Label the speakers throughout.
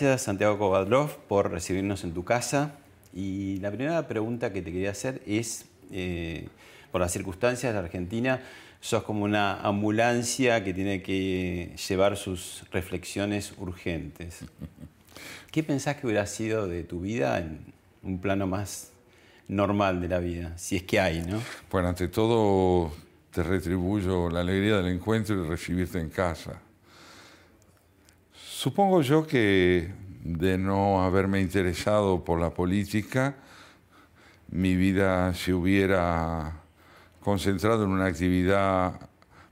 Speaker 1: Gracias Santiago Kovadlov por recibirnos en tu casa. Y la primera pregunta que te quería hacer es, eh, por las circunstancias de Argentina, sos como una ambulancia que tiene que llevar sus reflexiones urgentes. ¿Qué pensás que hubiera sido de tu vida en un plano más normal de la vida, si es que hay, no?
Speaker 2: Bueno, ante todo te retribuyo la alegría del encuentro y recibirte en casa. Supongo yo que de no haberme interesado por la política, mi vida se hubiera concentrado en una actividad,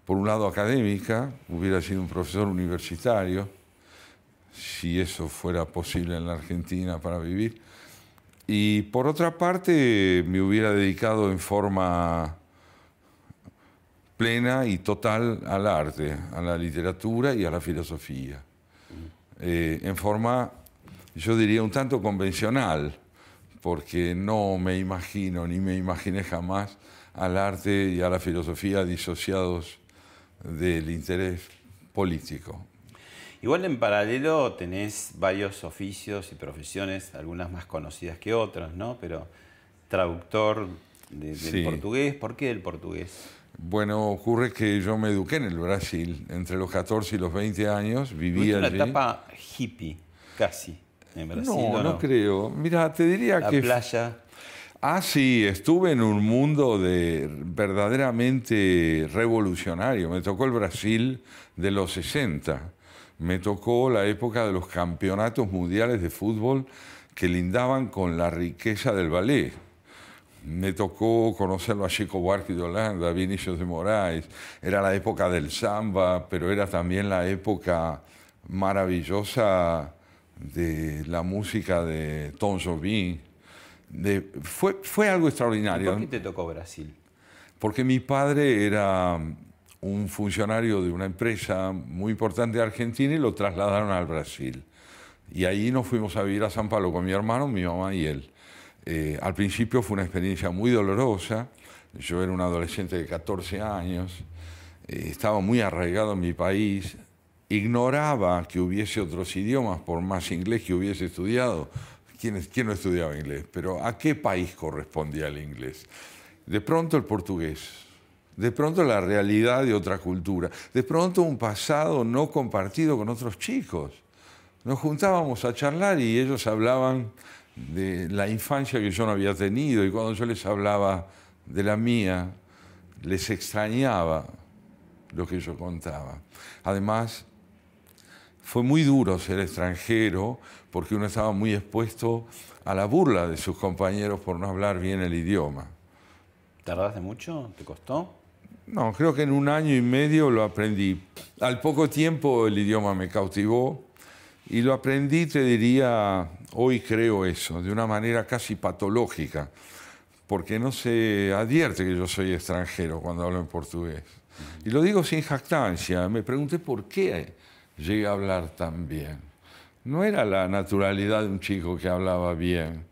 Speaker 2: por un lado académica, hubiera sido un profesor universitario, si eso fuera posible en la Argentina para vivir, y por otra parte me hubiera dedicado en forma plena y total al arte, a la literatura y a la filosofía. Eh, en forma, yo diría, un tanto convencional, porque no me imagino ni me imaginé jamás al arte y a la filosofía disociados del interés político.
Speaker 1: Igual en paralelo tenés varios oficios y profesiones, algunas más conocidas que otras, ¿no? Pero traductor del portugués, ¿por qué el portugués?
Speaker 2: Bueno, ocurre que yo me eduqué en el Brasil. Entre los 14 y los 20 años vivía
Speaker 1: allí. una etapa hippie, casi, en Brasil.
Speaker 2: No, no, creo. Mira, te diría
Speaker 1: La
Speaker 2: que...
Speaker 1: playa.
Speaker 2: Ah, sí, estuve en un mundo de verdaderamente revolucionario. Me tocó el Brasil de los 60. Me tocó la época de los campeonatos mundiales de fútbol que lindaban con la riqueza del ballet me tocó conocerlo a Chico Buarque de Holanda, a Vinicius de Moraes. Era la época del samba, pero era también la época maravillosa de la música de Tom Jobim. fue, fue algo extraordinario.
Speaker 1: ¿Por qué te tocó Brasil?
Speaker 2: Porque mi padre era un funcionario de una empresa muy importante de Argentina y lo trasladaron al Brasil. Y ahí nos fuimos a vivir a San Pablo con mi hermano, mi mamá y él. Eh, al principio fue una experiencia muy dolorosa. Yo era un adolescente de 14 años, eh, estaba muy arraigado en mi país, ignoraba que hubiese otros idiomas, por más inglés que hubiese estudiado. ¿Quién, ¿Quién no estudiaba inglés? Pero ¿a qué país correspondía el inglés? De pronto el portugués, de pronto la realidad de otra cultura, de pronto un pasado no compartido con otros chicos. Nos juntábamos a charlar y ellos hablaban de la infancia que yo no había tenido y cuando yo les hablaba de la mía, les extrañaba lo que yo contaba. Además, fue muy duro ser extranjero porque uno estaba muy expuesto a la burla de sus compañeros por no hablar bien el idioma.
Speaker 1: ¿Tardaste mucho? ¿Te costó?
Speaker 2: No, creo que en un año y medio lo aprendí. Al poco tiempo el idioma me cautivó y lo aprendí, te diría, hoy creo eso, de una manera casi patológica, porque no se advierte que yo soy extranjero cuando hablo en portugués. Y lo digo sin jactancia, me pregunté por qué llegué a hablar tan bien. No era la naturalidad de un chico que hablaba bien,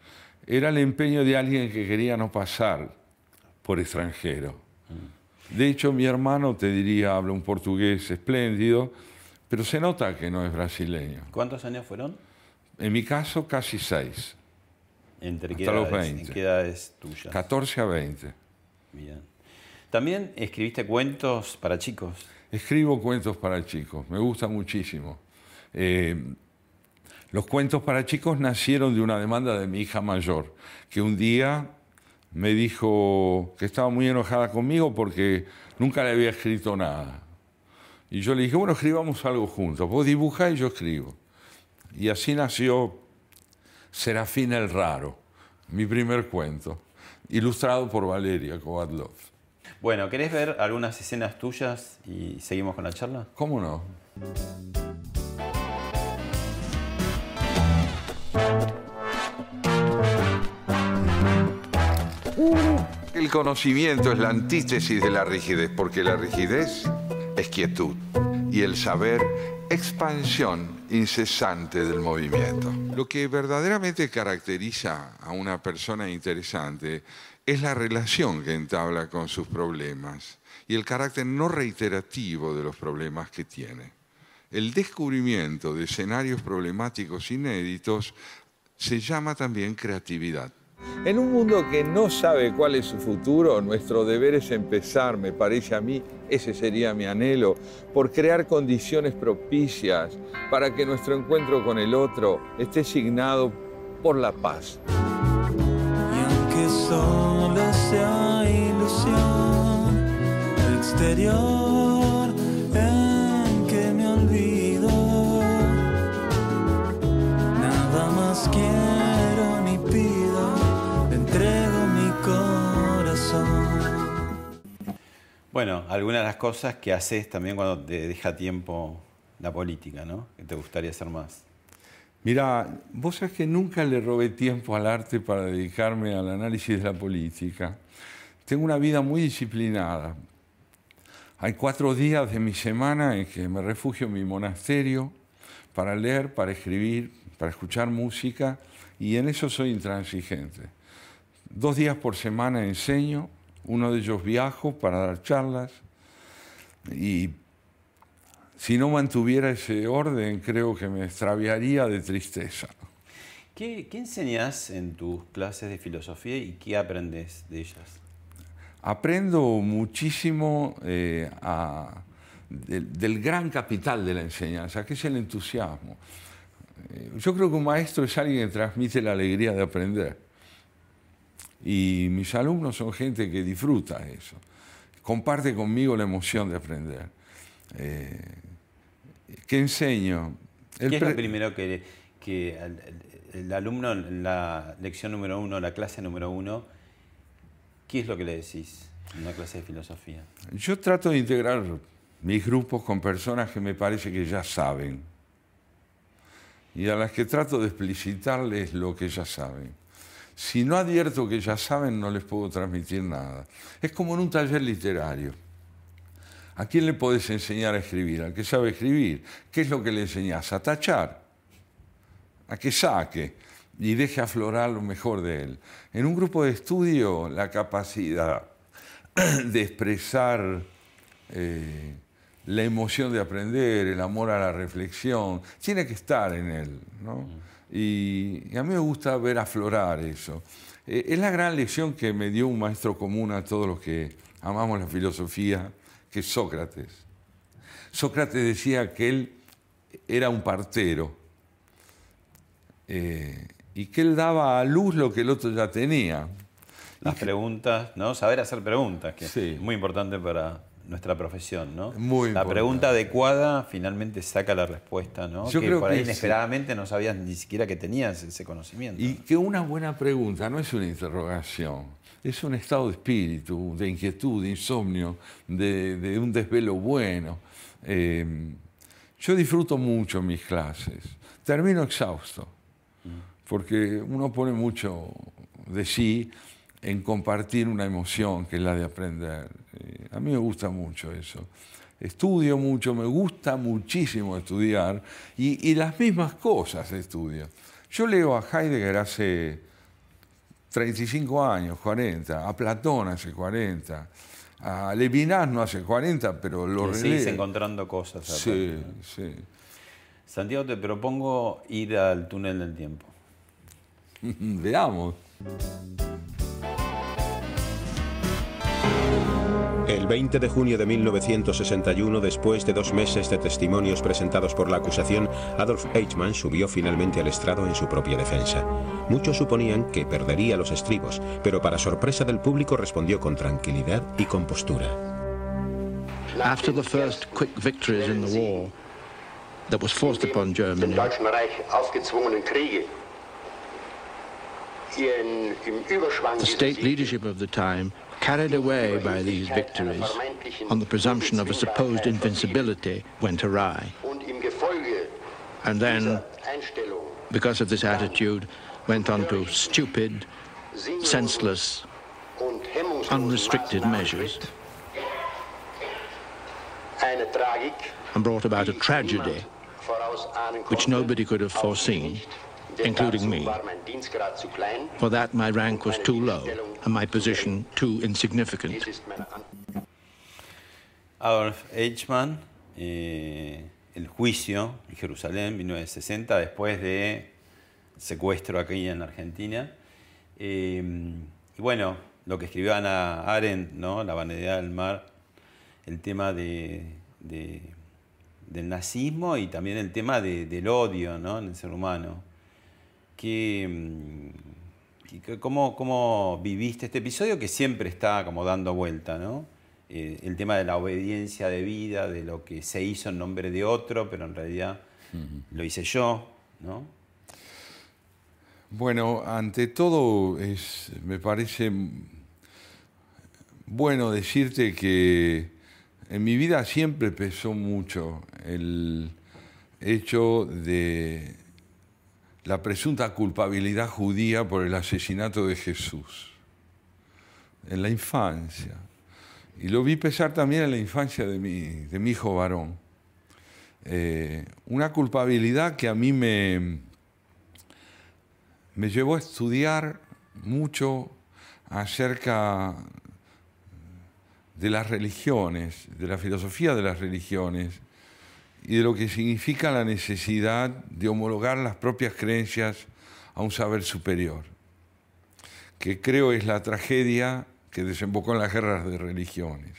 Speaker 2: era el empeño de alguien que quería no pasar por extranjero. De hecho, mi hermano, te diría, habla un portugués espléndido, pero se nota que no es brasileño.
Speaker 1: ¿Cuántos años fueron?
Speaker 2: En mi caso, casi seis.
Speaker 1: ¿Entre qué, edades, los 20. qué edades tuyas?
Speaker 2: 14 a 20.
Speaker 1: Bien. ¿También escribiste cuentos para chicos?
Speaker 2: Escribo cuentos para chicos, me gusta muchísimo. Eh, Los cuentos para chicos nacieron de una demanda de mi hija mayor, que un día me dijo que estaba muy enojada conmigo porque nunca le había escrito nada. Y yo le dije, bueno, escribamos algo juntos. Vos dibujá y yo escribo. Y así nació Serafín el Raro, mi primer cuento, ilustrado por Valeria Kovadlov.
Speaker 1: Bueno, ¿querés ver algunas escenas tuyas y seguimos con la charla?
Speaker 2: ¿Cómo no? El conocimiento es la antítesis de la rigidez, porque la rigidez es quietud y el saber expansión incesante del movimiento. Lo que verdaderamente caracteriza a una persona interesante es la relación que entabla con sus problemas y el carácter no reiterativo de los problemas que tiene. El descubrimiento de escenarios problemáticos inéditos se llama también creatividad. En un mundo que no sabe cuál es su futuro, nuestro deber es empezar, me parece a mí, ese sería mi anhelo, por crear condiciones propicias para que nuestro encuentro con el otro esté signado por la paz.
Speaker 3: Y aunque solo sea ilusión, el exterior en que me olvido, nada más quiero
Speaker 1: Bueno, algunas de las cosas que haces también cuando te deja tiempo la política, ¿no? Que te gustaría hacer más.
Speaker 2: Mira, vos sabés que nunca le robé tiempo al arte para dedicarme al análisis de la política. Tengo una vida muy disciplinada. Hay cuatro días de mi semana en que me refugio en mi monasterio para leer, para escribir, para escuchar música y en eso soy intransigente. Dos días por semana enseño, uno de ellos viajo para dar charlas y si no mantuviera ese orden creo que me extraviaría de tristeza.
Speaker 1: ¿Qué, qué enseñas en tus clases de filosofía y qué aprendes de ellas?
Speaker 2: Aprendo muchísimo eh, a- del, del gran capital de la enseñanza, que es el entusiasmo. Eh, Yo creo que un maestro es alguien que transmite la alegría de aprender. Y mis alumnos son gente que disfruta eso. Comparte conmigo la emoción de aprender. Eh, ¿Qué enseño? El
Speaker 1: ¿Qué es lo primero que, que el alumno en la lección número uno, la clase número uno, qué es lo que le decís en una clase de filosofía?
Speaker 2: Yo trato de integrar mis grupos con personas que me parece que ya saben y a las que trato de explicitarles lo que ya saben. Si no advierto que ya saben, no les puedo transmitir nada. Es como en un taller literario. ¿A quién le podés enseñar a escribir? Al que sabe escribir. ¿Qué es lo que le enseñás? A tachar, a que saque y deje aflorar lo mejor de él. En un grupo de estudio, la capacidad de expresar eh, la emoción de aprender, el amor a la reflexión, tiene que estar en él. ¿no? Y, y a mí me gusta ver aflorar eso. Eh, es la gran lección que me dio un maestro común a todos los que amamos la filosofía, que es Sócrates. Sócrates decía que él era un partero eh, y que él daba a luz lo que el otro ya tenía.
Speaker 1: Las preguntas, ¿no? Saber hacer preguntas, que
Speaker 2: Sí.
Speaker 1: es muy importante para nuestra profesión, ¿no?
Speaker 2: Muy
Speaker 1: La
Speaker 2: importante.
Speaker 1: pregunta adecuada finalmente saca la respuesta, ¿no?
Speaker 2: Yo
Speaker 1: que
Speaker 2: creo
Speaker 1: por ahí
Speaker 2: que sí.
Speaker 1: inesperadamente no sabías ni siquiera que tenías ese conocimiento.
Speaker 2: Y que una buena pregunta no es una interrogación, es un estado de espíritu, de inquietud, de insomnio, de, de un desvelo bueno. Eh, yo disfruto mucho mis clases, termino exhausto, porque uno pone mucho de sí en compartir una emoción que es la de aprender. Eh, a mí me gusta mucho eso. Estudio mucho, me gusta muchísimo estudiar y, y las mismas cosas estudio. Yo leo a Heidegger hace 35 años, 40, a Platón hace 40, a Levinas no hace 40, pero lo
Speaker 1: seguís
Speaker 2: releo.
Speaker 1: encontrando cosas.
Speaker 2: Sí,
Speaker 1: aparte.
Speaker 2: sí.
Speaker 1: Santiago, te propongo ir al túnel del tiempo.
Speaker 2: Veamos.
Speaker 4: El 20 de junio de 1961, después de dos meses de testimonios presentados por la acusación, Adolf Eichmann subió finalmente al estrado en su propia defensa. Muchos suponían que perdería los estribos, pero para sorpresa del público respondió con tranquilidad y compostura.
Speaker 5: After the first quick victories in the war that was forced upon Germany, the state leadership of the time carried away by these victories on the presumption of a supposed invincibility, went awry. And then, because of this attitude, went on to stupid, senseless, unrestricted measures and brought about a tragedy which nobody could have foreseen including me. For that, my rank was too low and my position too insignificant.
Speaker 1: Adolf Eichmann, eh, el juicio en Jerusalén, 1960, después de secuestro aquí en Argentina. Eh, y bueno, lo que escribió Ana Arendt, ¿no? La vanidad del mar, el tema de, de, del nazismo y también el tema de, del odio ¿no? en el ser humano. Mm, cómo, cómo, viviste este episodio que siempre está como dando vuelta, ¿no? Eh, el tema de la obediencia de vida, de lo que se hizo en nombre de otro, pero en realidad lo hice yo, ¿no?
Speaker 2: Bueno, ante todo es, me parece bueno decirte que en mi vida siempre pesó mucho el hecho de la presunta culpabilidad judía por el asesinato de Jesús en la infancia. Y lo vi pesar también en la infancia de mi, de mi hijo varón. Eh, una culpabilidad que a mí me, me llevó a estudiar mucho acerca de las religiones, de la filosofía de las religiones, y de lo que significa la necesidad de homologar las propias creencias a un saber superior, que creo es la tragedia que desembocó en las guerras de religiones.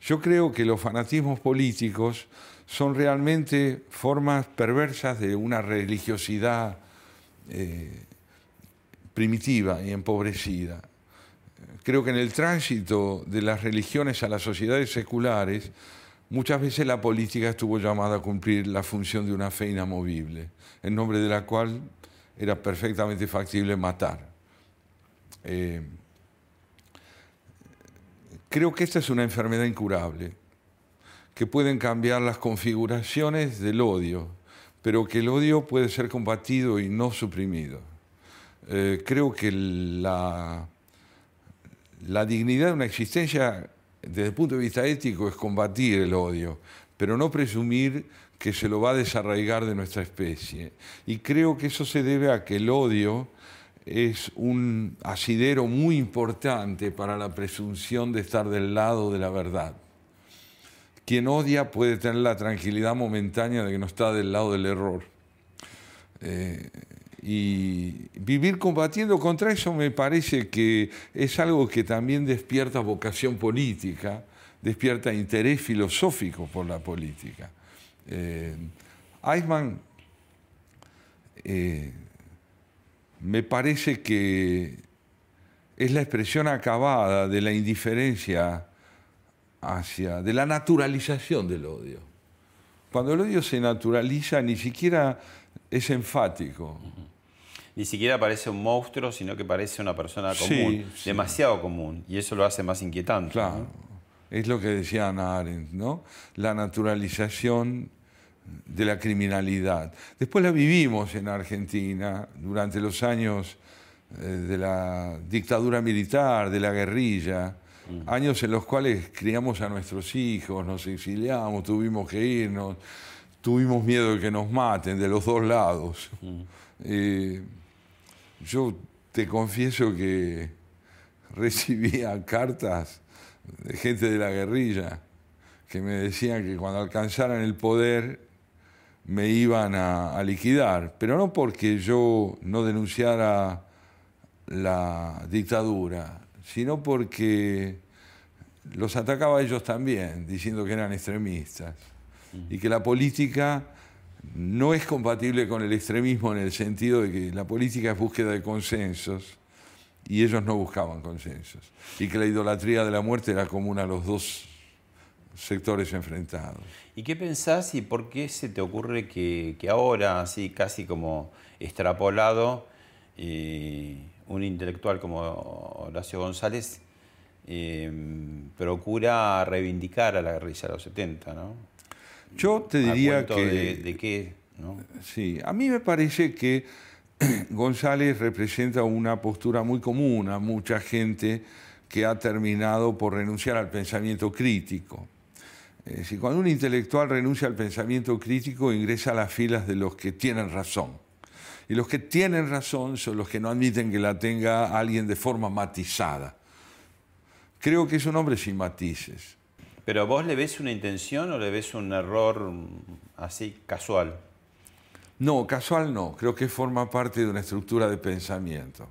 Speaker 2: Yo creo que los fanatismos políticos son realmente formas perversas de una religiosidad eh, primitiva y empobrecida. Creo que en el tránsito de las religiones a las sociedades seculares, Muchas veces la política estuvo llamada a cumplir la función de una fe inamovible, en nombre de la cual era perfectamente factible matar. Eh, creo que esta es una enfermedad incurable, que pueden cambiar las configuraciones del odio, pero que el odio puede ser combatido y no suprimido. Eh, creo que la, la dignidad de una existencia desde el punto de vista ético es combatir el odio, pero no presumir que se lo va a desarraigar de nuestra especie. Y creo que eso se debe a que el odio es un asidero muy importante para la presunción de estar del lado de la verdad. Quien odia puede tener la tranquilidad momentánea de que no está del lado del error. Eh, y vivir combatiendo contra eso me parece que es algo que también despierta vocación política, despierta interés filosófico por la política. Eh, eh, me parece que es la expresión acabada de la indiferencia hacia, de la naturalización del odio. Cuando el odio se naturaliza, ni siquiera es enfático
Speaker 1: ni siquiera parece un monstruo, sino que parece una persona común, demasiado común, y eso lo hace más inquietante.
Speaker 2: Claro, es lo que decía Ana Arendt, ¿no? La naturalización de la criminalidad. Después la vivimos en Argentina durante los años eh, de la dictadura militar, de la guerrilla, mm. años en los cuales criamos a nuestros hijos, nos exiliamos, tuvimos que irnos, tuvimos miedo de que nos maten de los dos lados. Mm. Eh, yo te confieso que recibía cartas de gente de la guerrilla que me decían que cuando alcanzaran el poder me iban a, liquidar, pero no porque yo no denunciara la dictadura, sino porque los atacaba a ellos también, diciendo que eran extremistas y que la política no es compatible con el extremismo en el sentido de que la política es búsqueda de consensos y ellos no buscaban consensos y que la idolatría de la muerte era común a los dos sectores enfrentados.
Speaker 1: ¿Y qué pensás y por qué se te ocurre que, ahora, así casi como extrapolado, eh, un intelectual como Horacio González eh, procura reivindicar a la guerrilla de los 70, ¿no?
Speaker 2: Yo te diría
Speaker 1: que... De, qué?
Speaker 2: Sí, a mí me parece que González representa una postura muy común a mucha gente que ha terminado por renunciar al pensamiento crítico. Es decir, cuando un intelectual renuncia al pensamiento crítico, ingresa a las filas de los que tienen razón. Y los que tienen razón son los que no admiten que la tenga alguien de forma matizada. Creo que es un hombre sin matices.
Speaker 1: ¿Pero vos le ves una intención o le ves un error así casual?
Speaker 2: No, casual no. Creo que forma parte de una estructura de pensamiento,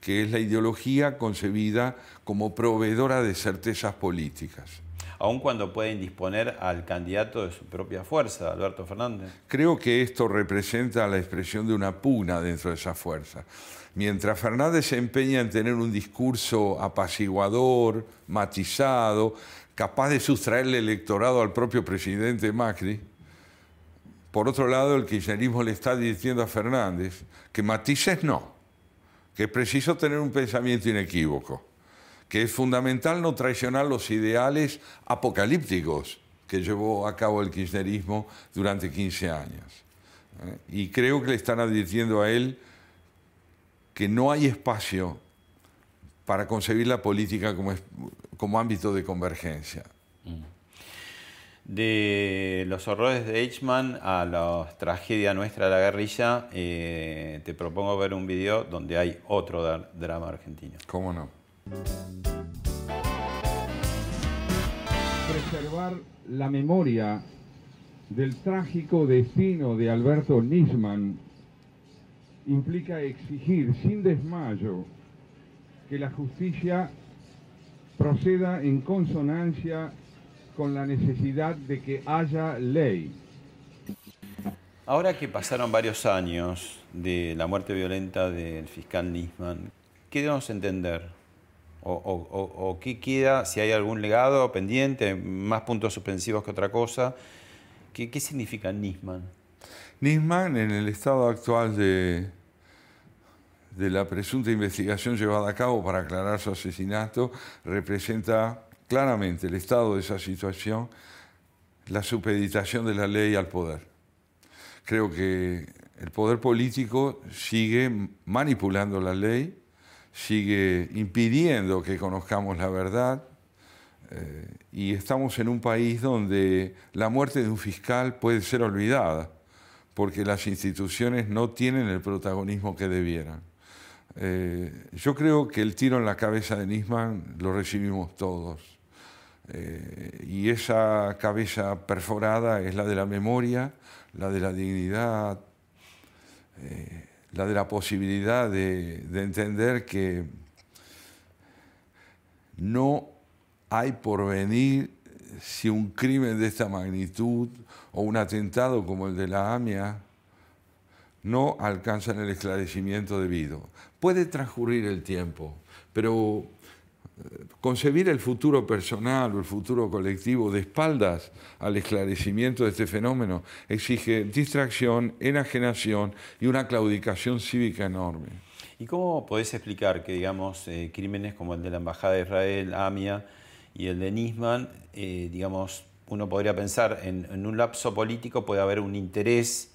Speaker 2: que es la ideología concebida como proveedora de certezas políticas.
Speaker 1: Aun cuando pueden disponer al candidato de su propia fuerza, Alberto Fernández.
Speaker 2: Creo que esto representa la expresión de una pugna dentro de esa fuerza. Mientras Fernández se empeña en tener un discurso apaciguador, matizado, capaz de sustraerle electorado al propio presidente Macri. Por otro lado, el kirchnerismo le está diciendo a Fernández que matices no, que es preciso tener un pensamiento inequívoco, que es fundamental no traicionar los ideales apocalípticos que llevó a cabo el kirchnerismo durante 15 años. ¿eh? Y creo que le están advirtiendo a él que no hay espacio para concebir la política como, como ámbito de convergencia. Mm.
Speaker 1: De los horrores de Eichmann a la tragedia nuestra de la guerrilla, eh, te propongo ver un video donde hay otro drama argentino.
Speaker 2: ¿Cómo no?
Speaker 6: Preservar la memoria del trágico destino de Alberto Nisman implica exigir sin desmayo que la justicia proceda en consonancia con la necesidad de que haya ley.
Speaker 1: Ahora que pasaron varios años de la muerte violenta del fiscal Nisman, ¿qué debemos entender? O, qué queda, si hay algún legado pendiente, más puntos suspensivos que otra cosa? ¿Qué, qué significa Nisman?
Speaker 2: Nisman, en el estado actual de, de la presunta investigación llevada a cabo para aclarar su asesinato representa claramente el estado de esa situación, la supeditación de la ley al poder. Creo que el poder político sigue manipulando la ley, sigue impidiendo que conozcamos la verdad, eh, y estamos en un país donde la muerte de un fiscal puede ser olvidada, porque las instituciones no tienen el protagonismo que debieran. Eh, yo creo que el tiro en la cabeza de Nisman lo recibimos todos. Eh, y esa cabeza perforada es la de la memoria, la de la dignidad, eh, la de la posibilidad de, de entender que no hay porvenir si un crimen de esta magnitud o un atentado como el de la AMIA no alcanzan el esclarecimiento debido. Puede transcurrir el tiempo, pero eh, concebir el futuro personal o el futuro colectivo de espaldas al esclarecimiento de este fenómeno exige distracción, enajenación y una claudicación cívica enorme.
Speaker 1: ¿Y cómo podés explicar que, digamos, eh, crímenes como el de la Embajada de Israel, AMIA, y el de Nisman, eh, digamos, uno podría pensar en, en, un lapso político puede haber un interés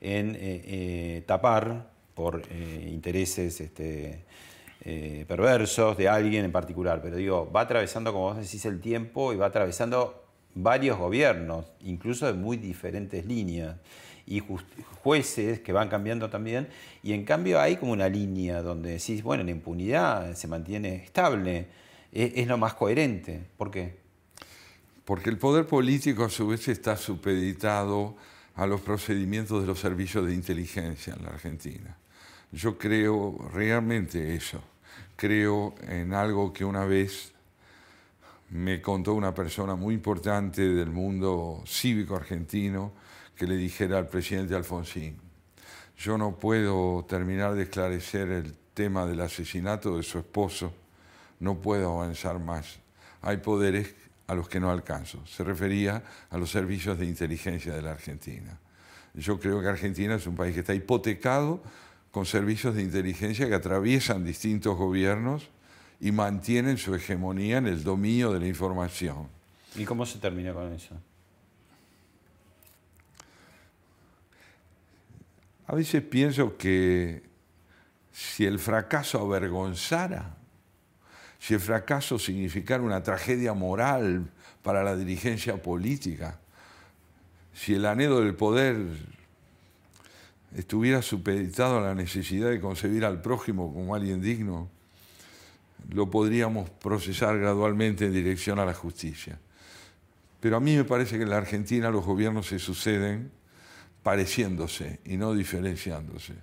Speaker 1: en tapar por eh, intereses este, eh, perversos de alguien en particular, pero digo, va atravesando, como vos decís, el tiempo y va atravesando varios gobiernos, incluso de muy diferentes líneas, y jueces que van cambiando también, y en cambio hay como una línea donde decís, bueno, la impunidad se mantiene estable, es, es lo más coherente. ¿Por qué?
Speaker 2: Porque el poder político a su vez está supeditado a los procedimientos de los servicios de inteligencia en la Argentina. Yo creo realmente eso. Creo en algo que una vez me contó una persona muy importante del mundo cívico argentino que le dijera al presidente Alfonsín, yo no puedo terminar de esclarecer el tema del asesinato de su esposo, no puedo avanzar más. Hay poderes a los que no alcanzo. Se refería a los servicios de inteligencia de la Argentina. Yo creo que Argentina es un país que está hipotecado con servicios de inteligencia que atraviesan distintos gobiernos y mantienen su hegemonía en el dominio de la información.
Speaker 1: ¿Y cómo se termina con eso?
Speaker 2: A veces pienso que si el fracaso avergonzara, si el fracaso significara una tragedia moral para la dirigencia política, si el anhelo del poder estuviera supeditado a la necesidad de concebir al prójimo como alguien digno, lo podríamos procesar gradualmente en dirección a la justicia. Pero a mí me parece que en la Argentina los gobiernos se suceden pareciéndose y no diferenciándose.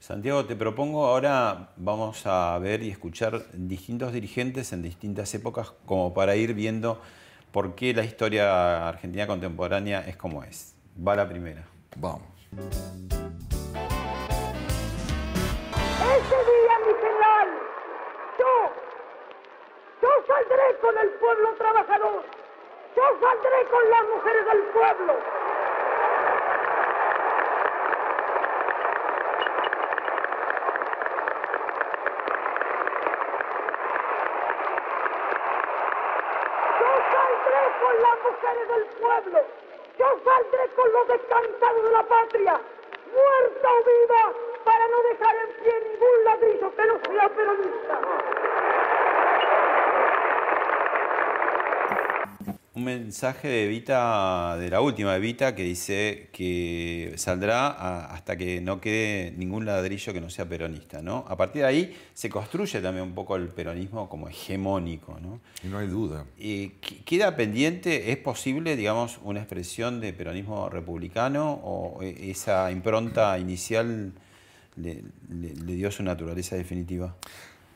Speaker 1: Santiago, te propongo ahora vamos a ver y escuchar distintos dirigentes en distintas épocas como para ir viendo por qué la historia argentina contemporánea es como es. Va la primera.
Speaker 2: Vamos.
Speaker 7: Ese día, mi general, yo, yo saldré con el pueblo trabajador, yo saldré con las mujeres del pueblo. Yo saldré con las mujeres del pueblo, yo saldré con los descansados de la patria, muerta o viva, para no dejar en pie ningún ladrillo que no sea peronista.
Speaker 1: Un mensaje de Evita, de la última Evita, que dice que saldrá a- hasta que no quede ningún ladrillo que no sea peronista, ¿no? A partir de ahí se construye también un poco el peronismo como hegemónico, ¿no?
Speaker 2: Y no hay duda.
Speaker 1: Eh, qu- ¿Queda pendiente, es posible, digamos, una expresión de peronismo republicano o e- esa impronta inicial le, le- le dio su naturaleza definitiva?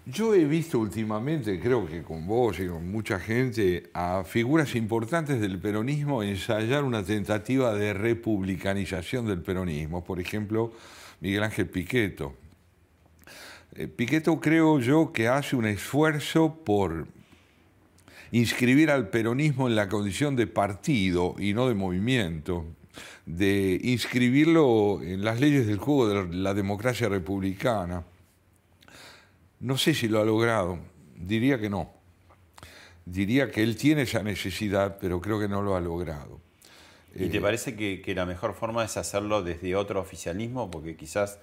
Speaker 2: Yo he visto últimamente, creo que con vos y con mucha gente, a figuras importantes del peronismo ensayar una tentativa de republicanización del peronismo. Por ejemplo, Miguel Ángel Piqueto. Eh, Piqueto creo yo que hace un esfuerzo por inscribir al peronismo en la condición de partido y no de movimiento, de inscribirlo en las leyes del juego de la democracia republicana. No sé si lo ha logrado, diría que no. Diría que él tiene esa necesidad, pero creo que no lo ha logrado.
Speaker 1: ¿Y te parece que, que la mejor forma es hacerlo desde otro oficialismo? Porque quizás,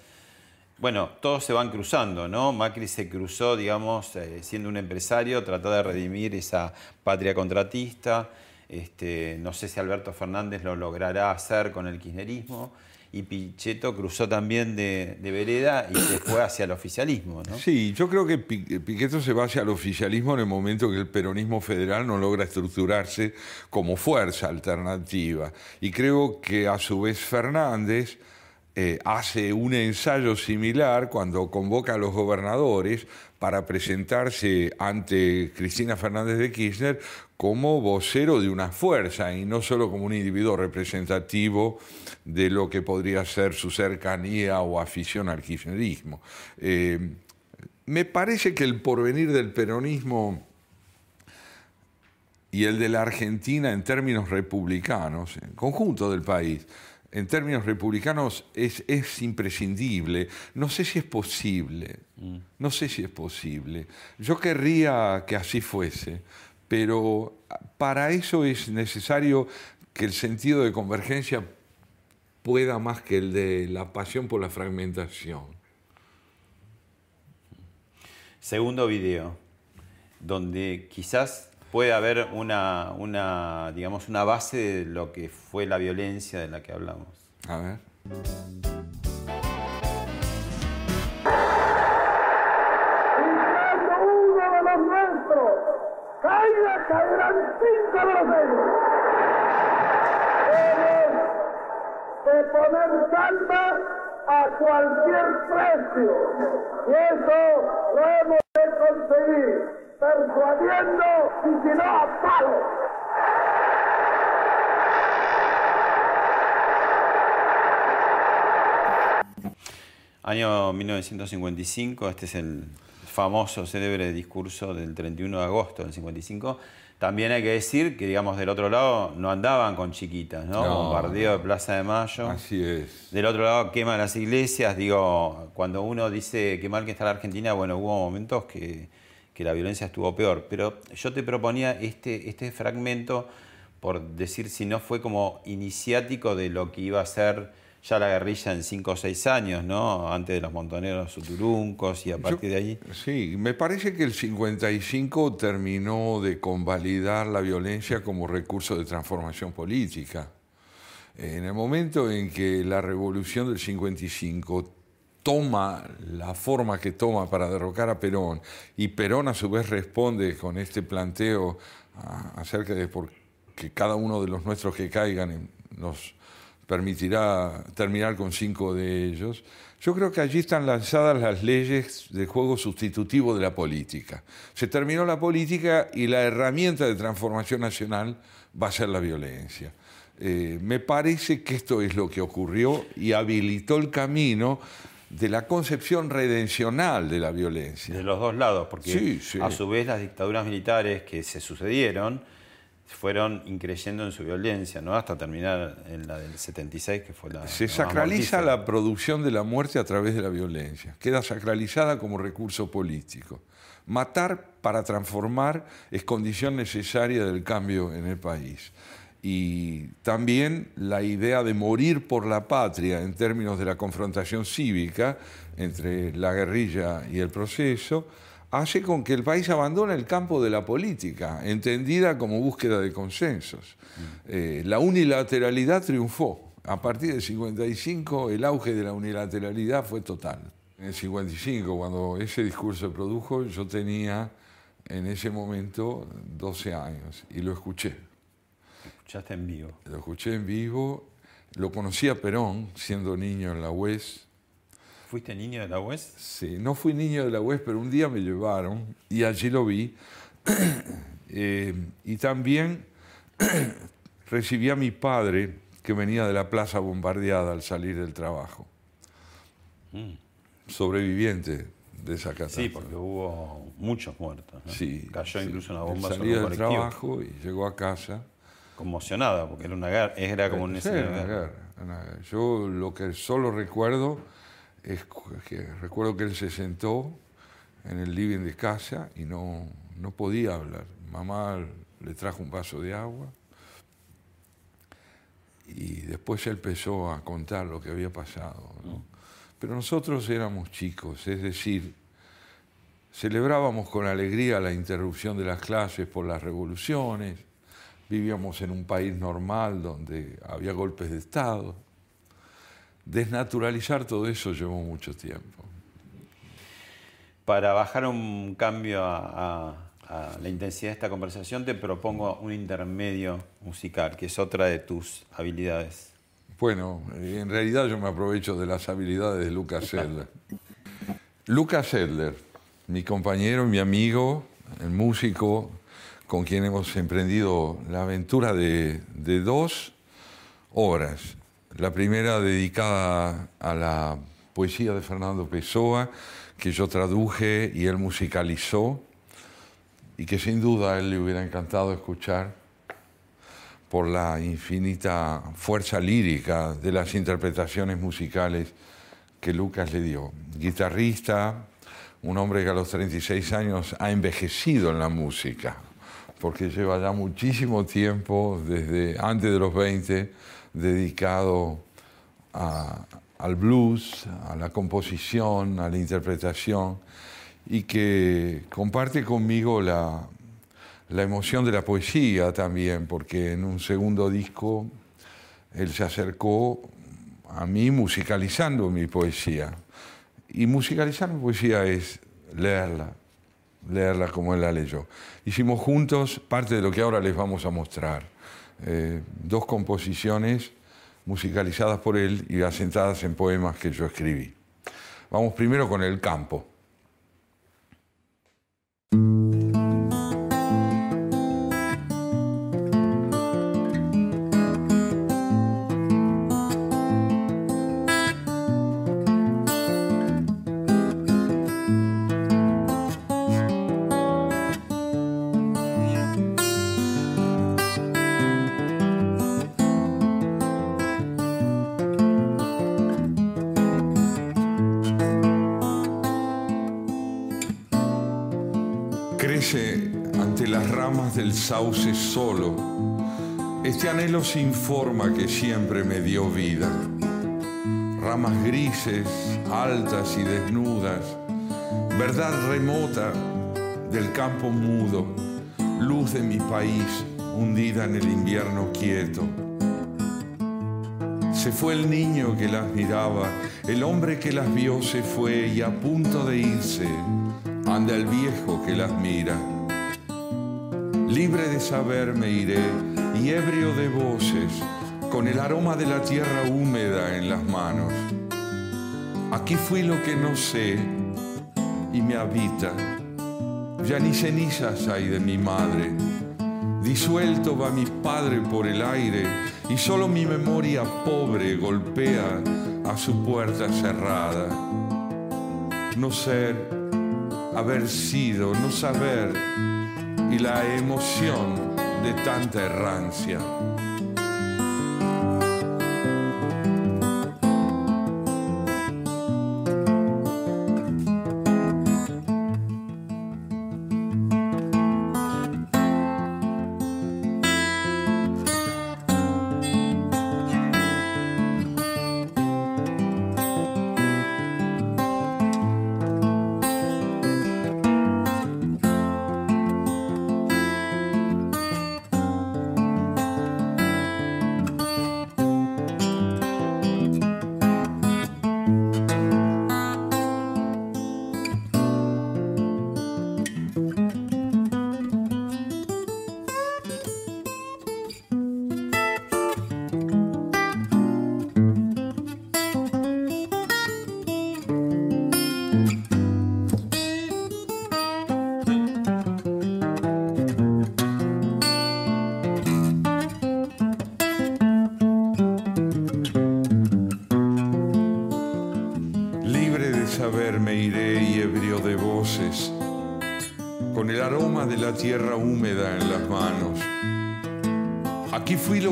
Speaker 1: bueno, todos se van cruzando, ¿no? Macri se cruzó, digamos, eh, siendo un empresario, trató de redimir esa patria contratista. Este, no sé si Alberto Fernández lo logrará hacer con el kirchnerismo. Y Pichetto cruzó también de, de vereda y se fue hacia el oficialismo, ¿no?
Speaker 2: Sí, yo creo que Pi- Piqueto se va hacia el oficialismo en el momento que el peronismo federal no logra estructurarse como fuerza alternativa. Y creo que a su vez Fernández eh, hace un ensayo similar cuando convoca a los gobernadores para presentarse ante Cristina Fernández de Kirchner como vocero de una fuerza y no solo como un individuo representativo de lo que podría ser su cercanía o afición al kirchnerismo. Eh, me parece que el porvenir del peronismo y el de la Argentina en términos republicanos, en conjunto del país, en términos republicanos es, es imprescindible. No sé si es posible, no sé si es posible. Yo querría que así fuese, pero para eso es necesario que el sentido de convergencia pueda más que el de la pasión por la fragmentación.
Speaker 1: Segundo video, donde quizás puede haber una, una, digamos, una base de lo que fue la violencia de la que hablamos.
Speaker 2: A ver.
Speaker 7: Cuando uno de los nuestros caiga, caerán cinco de los ellos. De poner calma a cualquier precio. Y eso lo hemos persuadiendo y si no a palo.
Speaker 1: Año 1955, este es el famoso, célebre discurso del 31 de agosto del 55. También hay que decir que, digamos, del otro lado no andaban con chiquitas, ¿no? Bombardeo de Plaza de Mayo.
Speaker 2: Así es.
Speaker 1: Del otro lado queman las iglesias. Digo, cuando uno dice que mal que está la Argentina, bueno, hubo momentos que, que la violencia estuvo peor. Pero yo te proponía este, este fragmento por decir si no fue como iniciático de lo que iba a ser ya la guerrilla en cinco o seis años, ¿no? Antes de los montoneros suturuncos y a partir de ahí.
Speaker 2: Sí, me parece que el 55 terminó de convalidar la violencia como recurso de transformación política. En el momento en que la revolución del 55 toma la forma que toma para derrocar a Perón y Perón a su vez responde con este planteo ah, acerca de por que cada uno de los nuestros que caigan nos permitirá terminar con cinco de ellos. Yo creo que allí están lanzadas las leyes de juego sustitutivo de la política. Se terminó la política y la herramienta de transformación nacional va a ser la violencia. Eh, me parece que esto es lo que ocurrió y habilitó el camino de la concepción redencional de la violencia.
Speaker 1: De los dos lados, porque a su vez las dictaduras militares que se sucedieron, fueron increyendo en su violencia, ¿no? Hasta terminar en la del 76, que fue la.
Speaker 2: Se sacraliza la producción de la muerte a través de la violencia. Queda sacralizada como recurso político. Matar para transformar es condición necesaria del cambio en el país. Y también la idea de morir por la patria en términos de la confrontación cívica entre la guerrilla y el proceso hace con que el país abandone el campo de la política, entendida como búsqueda de consensos. Mm. Eh, la unilateralidad triunfó. A partir del 55 el auge de la unilateralidad fue total. En el 55, cuando ese discurso se produjo, yo tenía en ese momento 12 años y lo escuché.
Speaker 1: ¿Lo escuchaste en vivo?
Speaker 2: Lo escuché en vivo. Lo conocí a Perón siendo niño en la UES
Speaker 1: ¿Fuiste niño de la UES?
Speaker 2: Sí, no fui niño de la UES, pero un día me llevaron y allí lo vi. Eh, y también recibí a mi padre, que venía de la plaza bombardeada al salir del trabajo. Mm. Sobreviviente de esa catástrofe.
Speaker 1: Sí, porque hubo muchos muertos.
Speaker 2: Sí.
Speaker 1: Cayó incluso una bomba
Speaker 2: sobre el del trabajo y llegó a casa.
Speaker 1: Conmocionada, porque era una guerra, era como un
Speaker 2: sí, una guerra. Yo lo que solo recuerdo es que recuerdo que él se sentó en el living de casa y no, no podía hablar. Mamá le trajo un vaso de agua y después él empezó a contar lo que había pasado. Pero nosotros éramos chicos, es decir, celebrábamos con alegría la interrupción de las clases por las revoluciones, vivíamos en un país normal donde había golpes de Estado desnaturalizar todo eso llevó mucho tiempo.
Speaker 1: Para bajar un cambio a, la intensidad de esta conversación, te propongo un intermedio musical, que es otra de tus habilidades.
Speaker 2: Bueno, en realidad yo me aprovecho de las habilidades de Lucas Sedler. Lucas Sedler, mi compañero, mi amigo, el músico con quien hemos emprendido la aventura de, dos obras. La primera dedicada a la poesía de Fernando Pessoa, que yo traduje y él musicalizó, y que sin duda a él le hubiera encantado escuchar por la infinita fuerza lírica de las interpretaciones musicales que Lucas le dio. Guitarrista, un hombre que a los 36 años ha envejecido en la música, porque lleva ya muchísimo tiempo, desde antes de los 20, dedicado al blues, a la composición, a la interpretación, y que comparte conmigo la, la emoción de la poesía también, porque en un segundo disco él se acercó a mí musicalizando mi poesía. Y musicalizar mi poesía es leerla, leerla como él la leyó. Hicimos juntos parte de lo que ahora les vamos a mostrar. Eh, dos composiciones musicalizadas por él y asentadas en poemas que yo escribí. Vamos primero con el campo. Anhelo sin forma que siempre me dio vida. Ramas grises, altas y desnudas, verdad remota del campo mudo, luz de mi país hundida en el invierno quieto. Se fue el niño que las miraba, el hombre que las vio se fue y a punto de irse anda el viejo que las mira libre de saber me iré y ebrio de voces, con el aroma de la tierra húmeda en las manos. Aquí fui lo que no sé y me habita. Ya ni cenizas hay de mi madre. Disuelto va mi padre por el aire y solo mi memoria pobre golpea a su puerta cerrada. No ser, haber sido, no saber y la emoción de tanta errancia.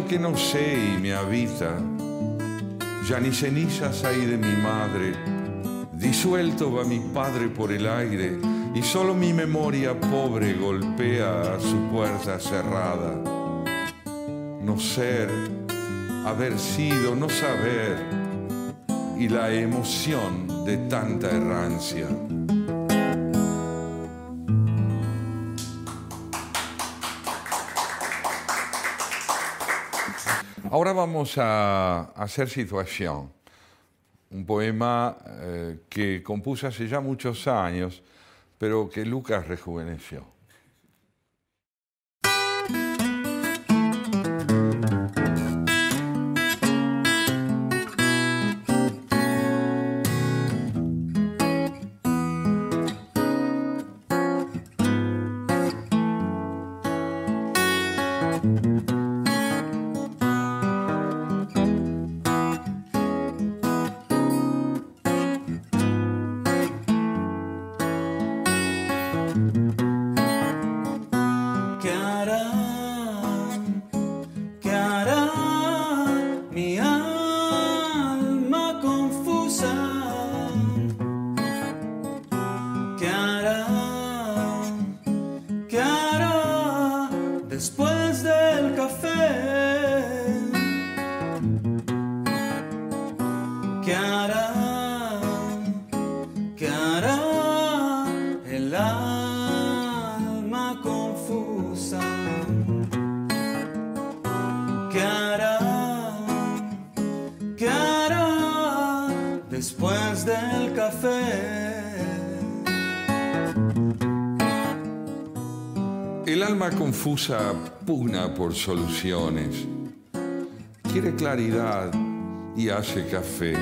Speaker 2: Que no sé y me habita. Ya ni cenizas hay de mi madre. Disuelto va mi padre por el aire y solo mi memoria pobre golpea a su puerta cerrada. No ser, haber sido, no saber y la emoción de tanta errancia. Ahora vamos a hacer Situación, un poema eh, que compuse hace ya muchos años, pero que Lucas rejuveneció. Confusa pugna por soluciones. Quiere claridad, y hace café.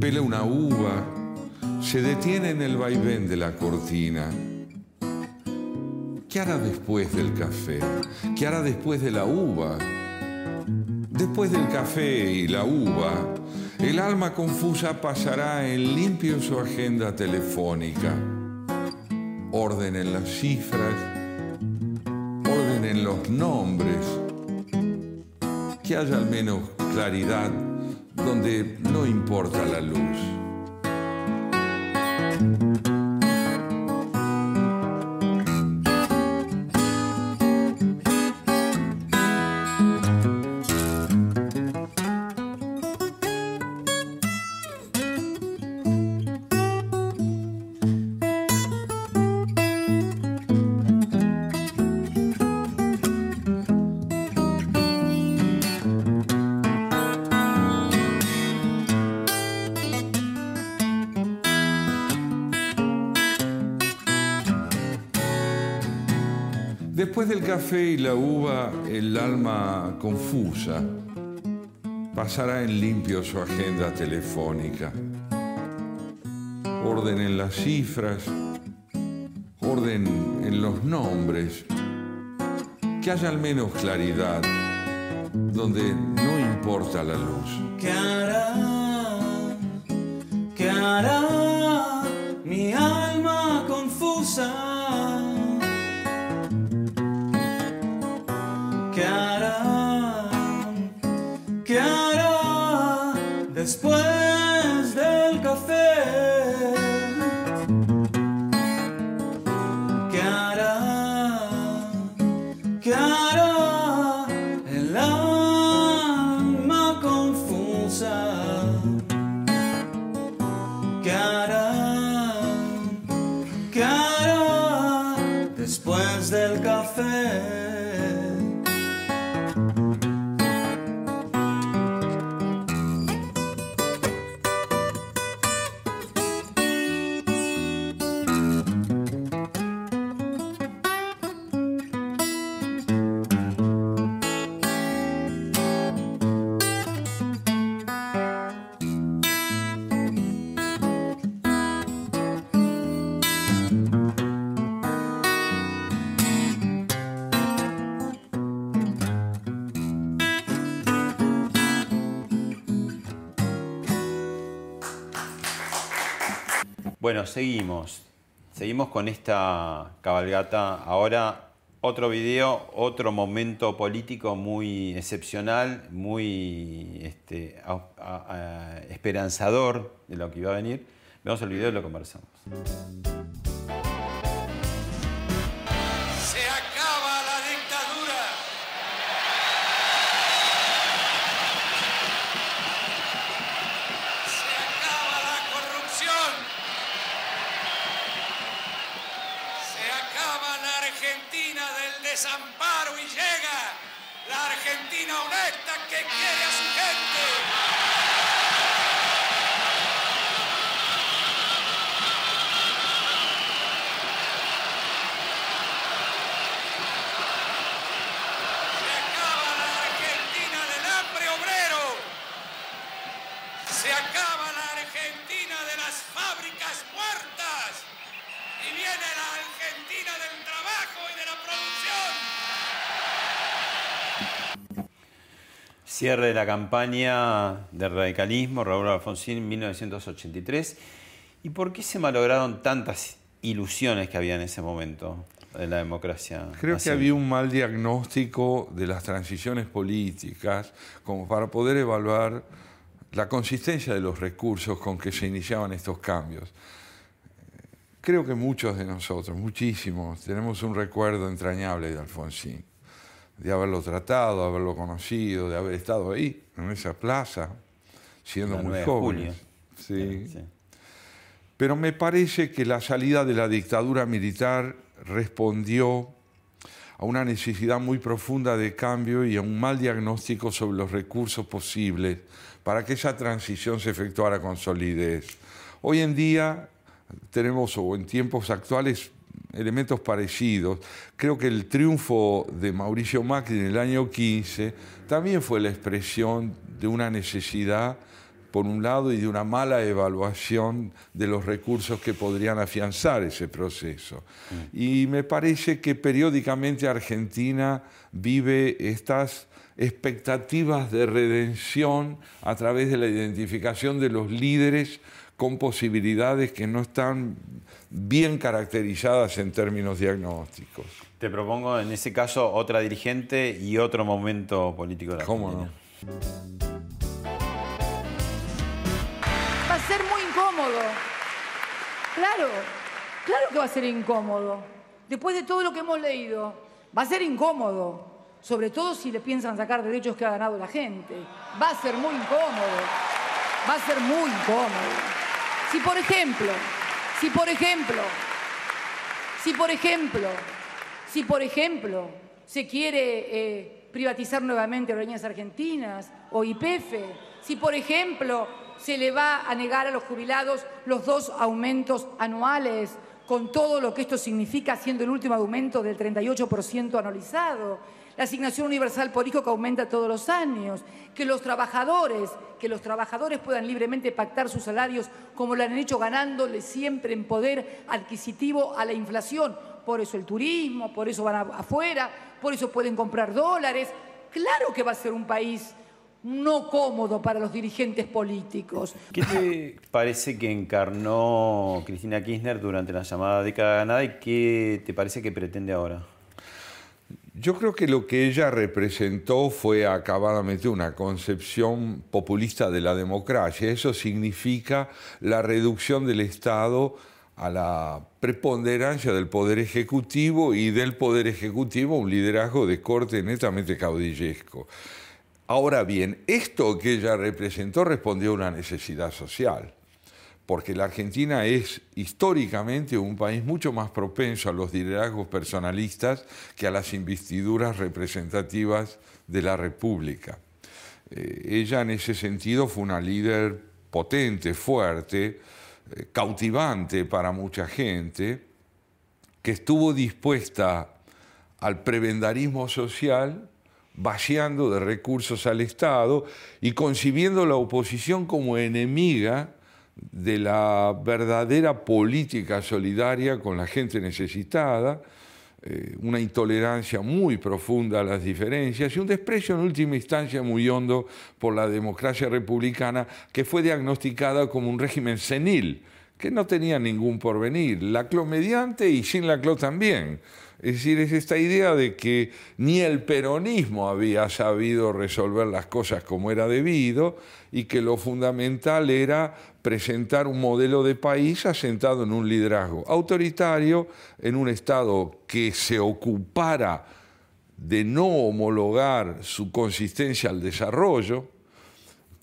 Speaker 2: Pela una uva, se detiene en el vaivén de la cortina. ¿Qué hará después del café? ¿Qué hará después de la uva? Después del café y la uva, el alma confusa pasará en limpio su agenda telefónica. Orden en las cifras, los nombres, que haya al menos claridad donde no importa la luz. Café y la uva, el alma confusa pasará en limpio su agenda telefónica. Orden en las cifras, orden en los nombres, que haya al menos claridad, donde no importa la luz.
Speaker 3: ¿Qué hará? ¿Qué hará mi alma confusa?
Speaker 1: Seguimos. Seguimos con esta cabalgata. Ahora otro video, otro momento político muy excepcional, muy este, esperanzador de lo que iba a venir. Vemos el video y lo conversamos. Cierre de la campaña del radicalismo, Raúl Alfonsín, 1983. ¿Y por qué se malograron tantas ilusiones que había en ese momento de la democracia?
Speaker 2: Creo que había un mal diagnóstico de las transiciones políticas como para poder evaluar la consistencia de los recursos con que se iniciaban estos cambios. Creo que muchos de nosotros, muchísimos, tenemos un recuerdo entrañable de Alfonsín, de haberlo tratado, de haberlo conocido, de haber estado ahí, en esa plaza, siendo
Speaker 1: La
Speaker 2: muy
Speaker 1: 9 de
Speaker 2: jóvenes.
Speaker 1: julio.
Speaker 2: Sí.
Speaker 1: Sí.
Speaker 2: Pero me parece que la salida de la dictadura militar respondió a una necesidad muy profunda de cambio y a un mal diagnóstico sobre los recursos posibles para que esa transición se efectuara con solidez. Hoy en día tenemos, o en tiempos actuales, elementos parecidos. Creo que el triunfo de Mauricio Macri en el año 15 también fue la expresión de una necesidad por un lado, y de una mala evaluación de los recursos que podrían afianzar ese proceso. Mm. Y me parece que periódicamente Argentina vive estas expectativas de redención a través de la identificación de los líderes con posibilidades que no están bien caracterizadas en términos diagnósticos.
Speaker 1: Te propongo en ese caso otra dirigente y otro momento político de la
Speaker 2: ¿Cómo no?
Speaker 8: ser muy incómodo. Claro, claro que va a ser incómodo. Después de todo lo que hemos leído, va a ser incómodo. Sobre todo si le piensan sacar derechos que ha ganado la gente. Va a ser muy incómodo. Va a ser muy incómodo. Si por ejemplo, si por ejemplo, si por ejemplo, si por ejemplo se quiere eh, privatizar nuevamente Aerolíneas Argentinas o IPF, si por ejemplo se le va a negar a los jubilados los dos aumentos anuales, con todo lo que esto significa, siendo el último aumento del 38% anualizado, la asignación universal por hijo que aumenta todos los años, que los trabajadores, que los trabajadores puedan libremente pactar sus salarios como lo han hecho ganándole siempre en poder adquisitivo a la inflación. Por eso el turismo, por eso van afuera, por eso pueden comprar dólares. Claro que va a ser un país no cómodo para los dirigentes políticos.
Speaker 1: ¿Qué te parece que encarnó Cristina Kirchner durante la llamada década ganada y qué te parece que pretende ahora?
Speaker 2: Yo creo que lo que ella representó fue acabadamente una concepción populista de la democracia. Eso significa la reducción del Estado a la preponderancia del poder ejecutivo y del poder ejecutivo un liderazgo de corte netamente caudillesco. Ahora bien, esto que ella representó respondió a una necesidad social, porque la Argentina es históricamente un país mucho más propenso a los liderazgos personalistas que a las investiduras representativas de la República. Eh, ella en ese sentido fue una líder potente, fuerte, eh, cautivante para mucha gente, que estuvo dispuesta al prebendarismo social vaciando de recursos al Estado y concibiendo la oposición como enemiga de la verdadera política solidaria con la gente necesitada, eh, una intolerancia muy profunda a las diferencias y un desprecio en última instancia muy hondo por la democracia republicana que fue diagnosticada como un régimen senil, que no tenía ningún porvenir, la clo mediante y sin la clo también. Es decir, es esta idea de que ni el peronismo había sabido resolver las cosas como era debido y que lo fundamental era presentar un modelo de país asentado en un liderazgo autoritario, en un Estado que se ocupara de no homologar su consistencia al desarrollo,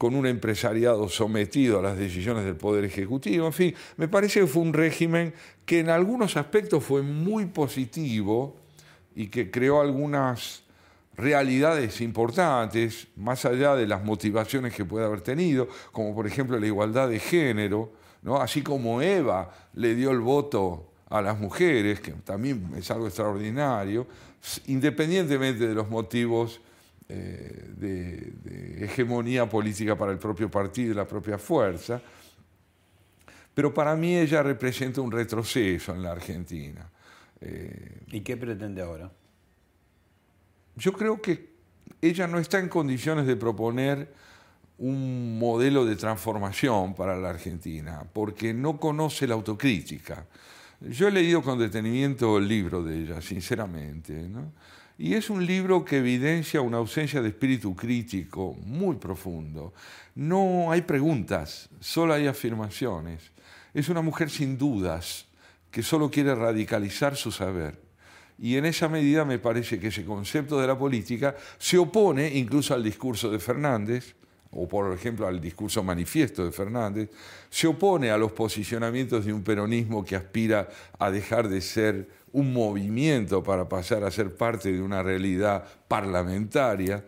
Speaker 2: con un empresariado sometido a las decisiones del Poder Ejecutivo. En fin, me parece que fue un régimen que en algunos aspectos fue muy positivo y que creó algunas realidades importantes, más allá de las motivaciones que puede haber tenido, como por ejemplo la igualdad de género, ¿no? así como Eva le dio el voto a las mujeres, que también es algo extraordinario, independientemente de los motivos eh, de, hegemonía política para el propio partido y la propia fuerza. Pero para mí ella representa un retroceso en la Argentina.
Speaker 1: Eh, ¿Y qué pretende ahora?
Speaker 2: Yo creo que ella no está en condiciones de proponer un modelo de transformación para la Argentina, porque no conoce la autocrítica. Yo he leído con detenimiento el libro de ella, sinceramente. ¿no? Y es un libro que evidencia una ausencia de espíritu crítico muy profundo. No hay preguntas, solo hay afirmaciones. Es una mujer sin dudas que solo quiere radicalizar su saber. Y en esa medida me parece que ese concepto de la política se opone incluso al discurso de Fernández, o por ejemplo al discurso manifiesto de Fernández, se opone a los posicionamientos de un peronismo que aspira a dejar de ser un movimiento para pasar a ser parte de una realidad parlamentaria,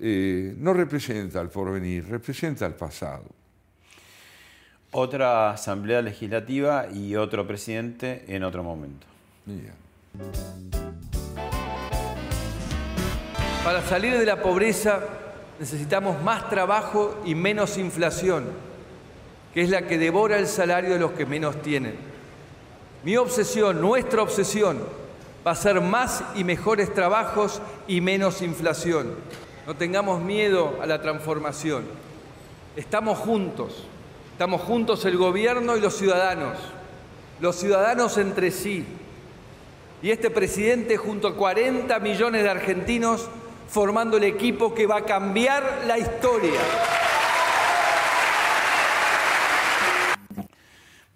Speaker 2: eh, no representa el porvenir, representa el pasado.
Speaker 1: Otra asamblea legislativa y otro presidente en otro momento.
Speaker 9: Para salir de la pobreza necesitamos más trabajo y menos inflación, que es la que devora el salario de los que menos tienen. Mi obsesión, nuestra obsesión, va a ser más y mejores trabajos y menos inflación. No tengamos miedo a la transformación. Estamos juntos. Estamos juntos el gobierno y los ciudadanos. Los ciudadanos entre sí. Y este presidente junto a 40 millones de argentinos formando el equipo que va a cambiar la historia.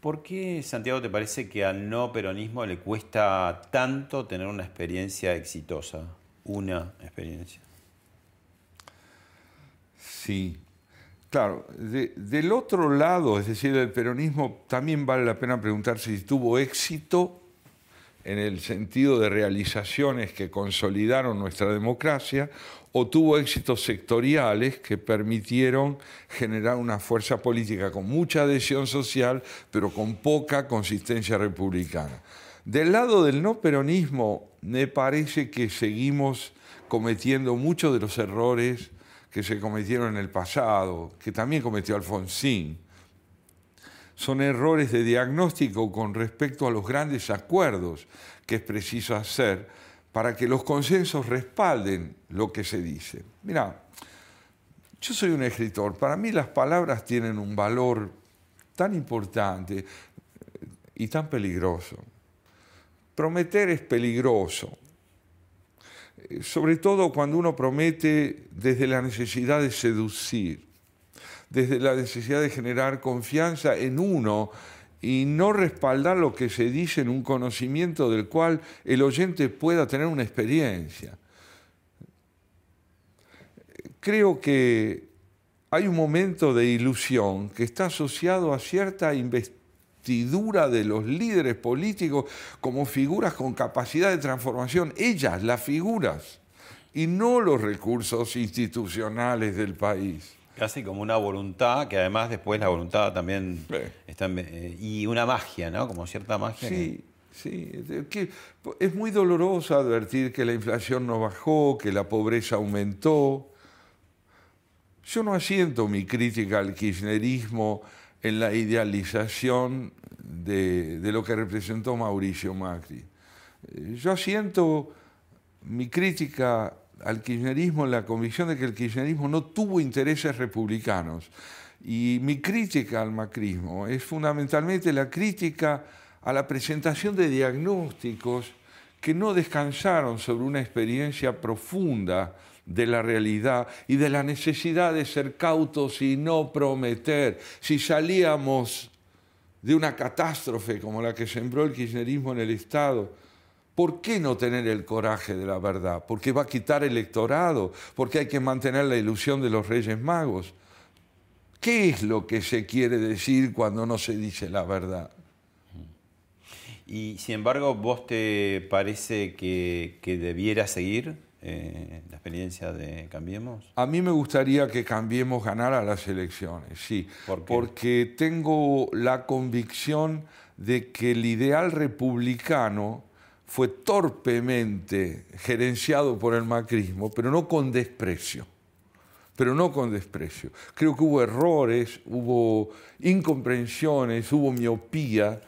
Speaker 1: ¿Por qué, Santiago, te parece que al no peronismo le cuesta tanto tener una experiencia exitosa? Una experiencia.
Speaker 2: Sí. Claro, del otro lado, es decir, del peronismo, también vale la pena preguntarse si tuvo éxito en el sentido de realizaciones que consolidaron nuestra democracia o tuvo éxitos sectoriales que permitieron generar una fuerza política con mucha adhesión social, pero con poca consistencia republicana. Del lado del no peronismo, me parece que seguimos cometiendo muchos de los errores que se cometieron en el pasado, que también cometió Alfonsín son errores de diagnóstico con respecto a los grandes acuerdos que es preciso hacer para que los consensos respalden lo que se dice. Mira, yo soy un escritor, para mí las palabras tienen un valor tan importante y tan peligroso. Prometer es peligroso, sobre todo cuando uno promete desde la necesidad de seducir desde la necesidad de generar confianza en uno y no respaldar lo que se dice en un conocimiento del cual el oyente pueda tener una experiencia. Creo que hay un momento de ilusión que está asociado a cierta investidura de los líderes políticos como figuras con capacidad de transformación, ellas, las figuras, y no los recursos institucionales del país.
Speaker 1: Casi como una voluntad, que además después la voluntad también está eh, y una magia, ¿no? Como cierta magia.
Speaker 2: Sí, sí. es muy doloroso advertir que la inflación no bajó, que la pobreza aumentó. Yo no asiento mi crítica al kirchnerismo en la idealización de, de lo que representó Mauricio Macri. Eh, yo asiento mi crítica al kirchnerismo la convicción de que el kirchnerismo no tuvo intereses republicanos. Y mi crítica al macrismo es fundamentalmente la crítica a la presentación de diagnósticos que no descansaron sobre una experiencia profunda de la realidad y de la necesidad de ser cautos y no prometer. Si salíamos de una catástrofe como la que sembró el kirchnerismo en el Estado, ¿Por qué no tener el coraje de la verdad? Porque va a quitar electorado, porque hay que mantener la ilusión de los Reyes Magos. ¿Qué es lo que se quiere decir cuando no se dice la verdad?
Speaker 1: Y sin embargo, ¿vos te parece que, debiera seguir eh, la experiencia de Cambiemos?
Speaker 2: A mí me gustaría que Cambiemos ganara las elecciones, sí. Porque tengo la convicción de que el ideal republicano fue torpemente gerenciado por el macrismo, pero no con desprecio. Pero no con desprecio. Creo que hubo errores, hubo incomprensiones, hubo miopía,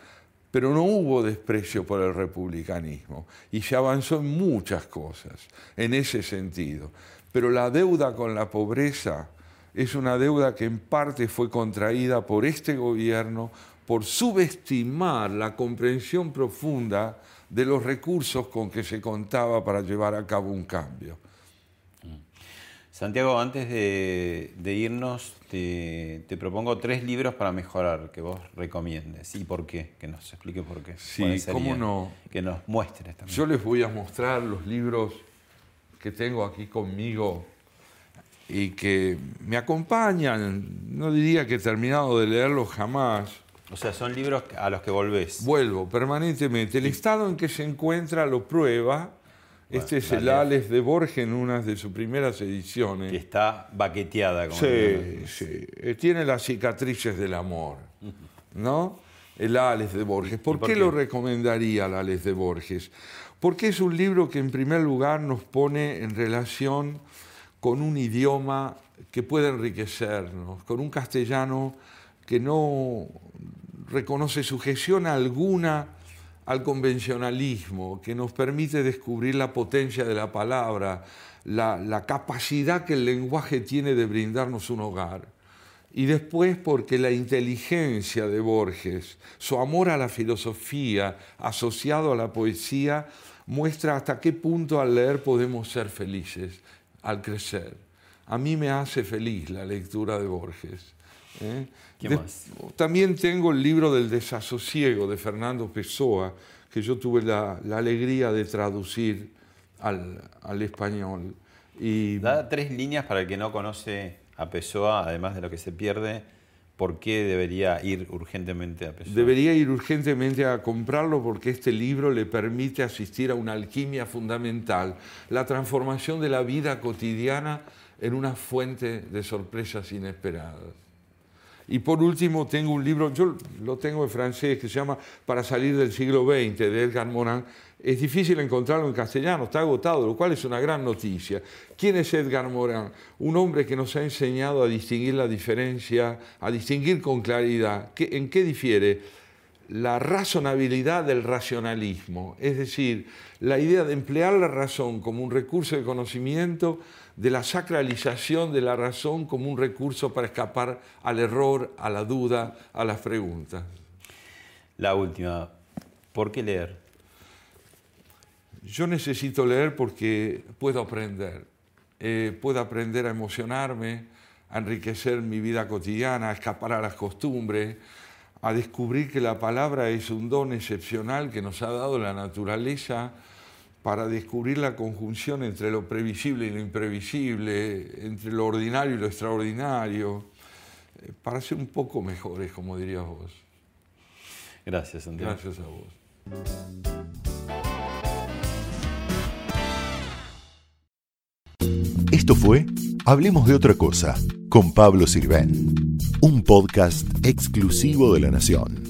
Speaker 2: pero no hubo desprecio por el republicanismo. Y se avanzó en muchas cosas en ese sentido. Pero la deuda con la pobreza es una deuda que en parte fue contraída por este gobierno por subestimar la comprensión profunda de los recursos con que se contaba para llevar a cabo un cambio.
Speaker 1: Santiago, antes de, irnos, te, propongo tres libros para mejorar que vos recomiendes. ¿Y por qué? Que nos explique por qué.
Speaker 2: Sí, cómo no.
Speaker 1: Que nos muestres también.
Speaker 2: Yo les voy a mostrar los libros que tengo aquí conmigo y que me acompañan. No diría que he terminado de leerlos jamás
Speaker 1: o sea, son libros a los que volvés.
Speaker 2: Vuelvo permanentemente. El estado en que se encuentra lo prueba. este es el Alex de Borges en una de sus primeras ediciones.
Speaker 1: Y está baqueteada.
Speaker 2: Como sí, sí. Eh, tiene las cicatrices del amor, ¿no? el Ales de Borges. ¿Por, qué, lo recomendaría el Ales de Borges? Porque es un libro que en primer lugar nos pone en relación con un idioma que puede enriquecernos, con un castellano que no reconoce sujeción alguna al convencionalismo, que nos permite descubrir la potencia de la palabra, la, capacidad que el lenguaje tiene de brindarnos un hogar y después porque la inteligencia de Borges, su amor a la filosofía asociado a la poesía, muestra hasta qué punto al leer podemos ser felices, al crecer. A mí me hace feliz la lectura de Borges. ¿eh? También tengo el libro del desasosiego de Fernando Pessoa, que yo tuve la, alegría de traducir al, al español.
Speaker 1: Y... Da tres líneas para el que no conoce a Pessoa, además de lo que se pierde, ¿por qué debería ir urgentemente a Pessoa?
Speaker 2: Debería ir urgentemente a comprarlo porque este libro le permite asistir a una alquimia fundamental, la transformación de la vida cotidiana en una fuente de sorpresas inesperadas. Y por último tengo un libro, yo lo tengo en francés, que se llama Para salir del siglo XX, de Edgar Morin. Es difícil encontrarlo en castellano, está agotado, lo cual es una gran noticia. ¿Quién es Edgar Morin? Un hombre que nos ha enseñado a distinguir la diferencia, a distinguir con claridad. ¿En qué difiere? La razonabilidad del racionalismo, es decir, la idea de emplear la razón como un recurso de conocimiento de la sacralización de la razón como un recurso para escapar al error, a la duda, a las preguntas.
Speaker 1: La última, ¿por qué leer?
Speaker 2: Yo necesito leer porque puedo aprender. Eh, puedo aprender a emocionarme, a enriquecer mi vida cotidiana, a escapar a las costumbres, a descubrir que la palabra es un don excepcional que nos ha dado la naturaleza para descubrir la conjunción entre lo previsible y lo imprevisible, entre lo ordinario y lo extraordinario, eh, para ser un poco mejores, como dirías vos.
Speaker 1: Gracias, Santiago.
Speaker 2: Gracias a vos.
Speaker 10: Esto fue Hablemos de otra cosa con Pablo Sirven, un podcast exclusivo de la Nación.